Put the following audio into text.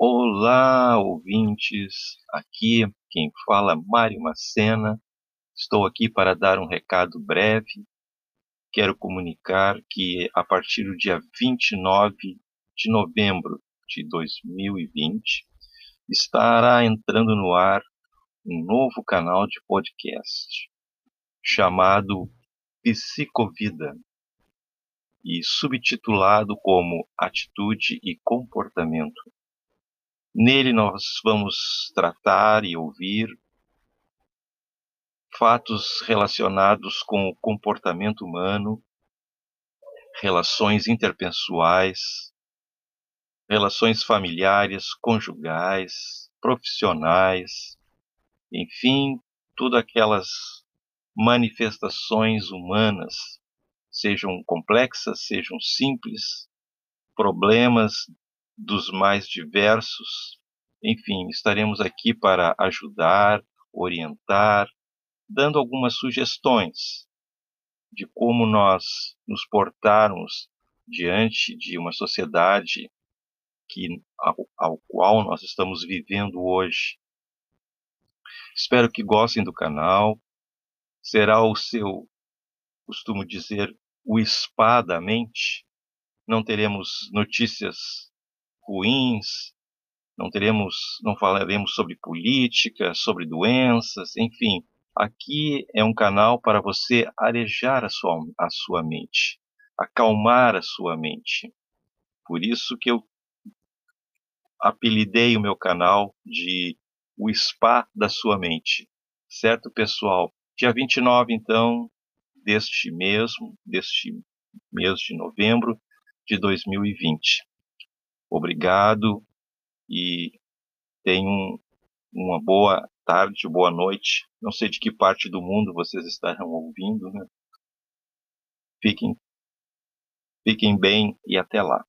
Olá, ouvintes. Aqui quem fala Mário Macena. Estou aqui para dar um recado breve. Quero comunicar que a partir do dia 29 de novembro de 2020 estará entrando no ar um novo canal de podcast chamado Psicovida e subtitulado como Atitude e Comportamento. Nele nós vamos tratar e ouvir fatos relacionados com o comportamento humano, relações interpessoais, relações familiares, conjugais, profissionais, enfim, todas aquelas manifestações humanas, sejam complexas, sejam simples, problemas dos mais diversos. Enfim, estaremos aqui para ajudar, orientar, dando algumas sugestões de como nós nos portarmos diante de uma sociedade que ao, ao qual nós estamos vivendo hoje. Espero que gostem do canal. Será o seu, costumo dizer, o spa da mente. Não teremos notícias ruins, não teremos, não falaremos sobre política, sobre doenças, enfim. Aqui é um canal para você arejar a sua, a sua mente, acalmar a sua mente. Por isso que eu apelidei o meu canal de o spa da sua mente. Certo, pessoal? Dia 29, então, deste mesmo, deste mês de novembro de 2020. Obrigado e tenham uma boa tarde, boa noite. Não sei de que parte do mundo vocês estarão ouvindo, né? Fiquem, fiquem bem e até lá.